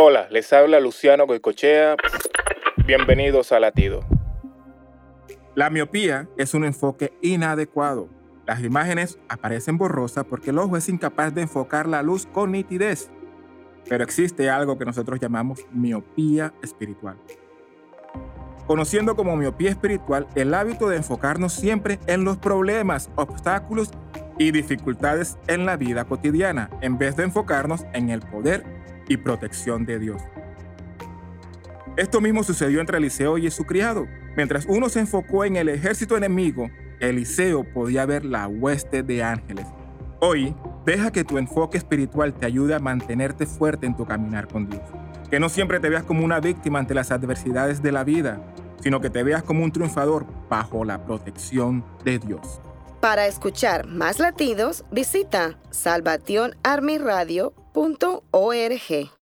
Hola, les habla Luciano Goicochea. Bienvenidos a Latido. La miopía es un enfoque inadecuado. Las imágenes aparecen borrosas porque el ojo es incapaz de enfocar la luz con nitidez. Pero existe algo que nosotros llamamos miopía espiritual. Conociendo como miopía espiritual el hábito de enfocarnos siempre en los problemas, obstáculos y dificultades en la vida cotidiana, en vez de enfocarnos en el poder y protección de Dios. Esto mismo sucedió entre Eliseo y su criado. Mientras uno se enfocó en el ejército enemigo, Eliseo podía ver la hueste de ángeles. Hoy, deja que tu enfoque espiritual te ayude a mantenerte fuerte en tu caminar con Dios. Que no siempre te veas como una víctima ante las adversidades de la vida, sino que te veas como un triunfador bajo la protección de Dios. Para escuchar más latidos, visita salvationarmyradio.org.